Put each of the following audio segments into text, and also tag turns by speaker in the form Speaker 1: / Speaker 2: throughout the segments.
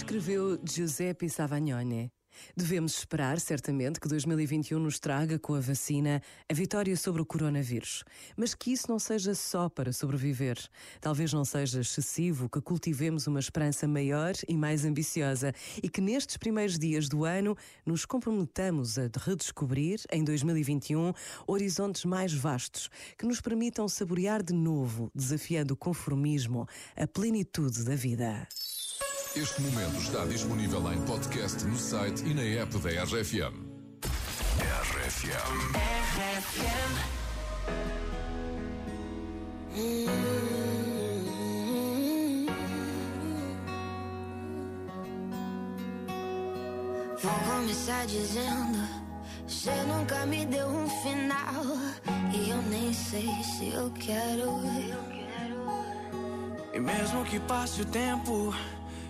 Speaker 1: Escreveu Giuseppe Savagnone. Devemos esperar, certamente, que 2021 nos traga, com a vacina, a vitória sobre o coronavírus. Mas que isso não seja só para sobreviver. Talvez não seja excessivo que cultivemos uma esperança maior e mais ambiciosa e que nestes primeiros dias do ano nos comprometamos a redescobrir, em 2021, horizontes mais vastos que nos permitam saborear de novo, desafiando o conformismo, a plenitude da vida.
Speaker 2: Este momento está disponível em podcast no site e na app da RFM. RFM. RFM.
Speaker 3: Vou começar dizendo: Você nunca me deu um final. E eu nem sei se eu quero.
Speaker 4: E mesmo que passe o tempo.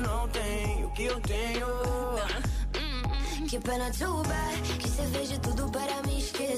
Speaker 4: Não tem o que eu tenho.
Speaker 3: Que pena too bad Que você de tudo para me esquecer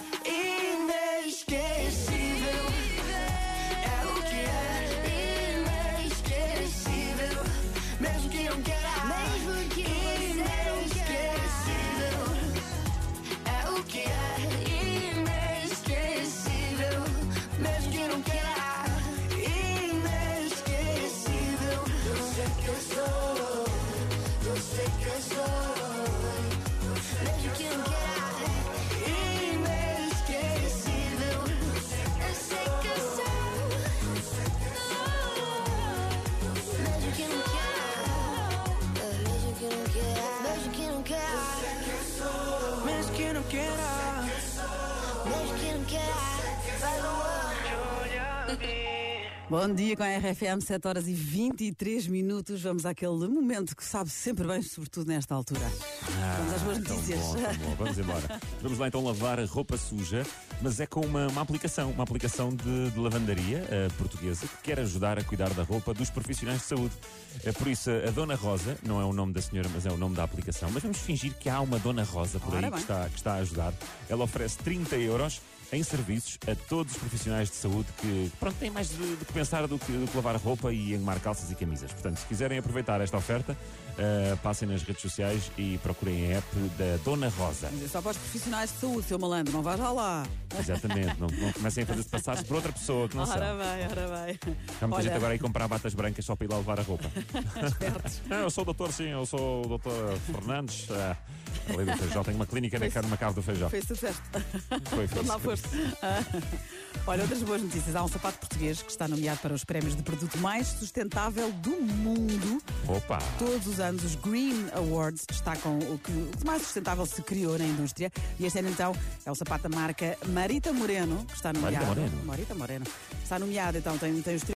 Speaker 4: quiera.
Speaker 3: Que não queira.
Speaker 1: Bom dia com a RFM, 7 horas e 23 minutos. Vamos àquele momento que sabe sempre bem, sobretudo nesta altura. Ah, Vamos às boas notícias.
Speaker 5: Bom, bom. Vamos embora. Vamos lá então lavar a roupa suja, mas é com uma, uma aplicação, uma aplicação de, de lavandaria uh, portuguesa que quer ajudar a cuidar da roupa dos profissionais de saúde. Uh, por isso, a Dona Rosa, não é o nome da senhora, mas é o nome da aplicação. Mas vamos fingir que há uma Dona Rosa por aí que está, que está a ajudar. Ela oferece 30 euros em serviços a todos os profissionais de saúde que pronto, têm mais de, de que pensar do que, do que lavar roupa e engomar calças e camisas. Portanto, se quiserem aproveitar esta oferta, uh, passem nas redes sociais e procurem a app da Dona Rosa.
Speaker 1: Mas é só para os profissionais de saúde, seu malandro, não vá já lá.
Speaker 5: Exatamente, não, não comecem a fazer-se passar por outra pessoa que não
Speaker 1: ora
Speaker 5: sabe.
Speaker 1: Ora bem, ora bem.
Speaker 5: Há muita Olha... gente agora aí comprar batas brancas só para ir lá levar a roupa. não, eu sou o doutor, sim, eu sou o doutor Fernandes. Uh, ali do Feijó, tenho uma clínica na, na Cave do Feijó.
Speaker 1: Foi sucesso.
Speaker 5: Foi, foi.
Speaker 1: lá foste. Olha, outras boas notícias. Há um sapato português que está nomeado para os prémios de produto mais sustentável do mundo.
Speaker 5: Opa!
Speaker 1: Todos os anos os Green Awards destacam o que, o que mais sustentável se criou na indústria. E este ano, então, é o sapato da marca Marita Moreno, que está nomeado.
Speaker 5: Marita Moreno.
Speaker 1: Marita Moreno. Está nomeado, então, tem, tem os